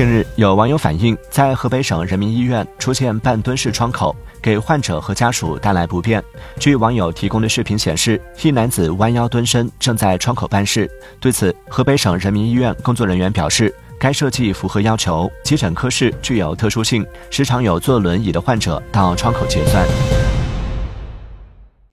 近日有网友反映在河北省人民医院出现半蹲式窗口给患者和家属带来不便据网友提供的视频显示一男子弯腰蹲身正在窗口办事。对此河北省人民医院工作人员表示该设计符合要求急诊科室具有特殊性时常有坐轮椅的患者到窗口结算。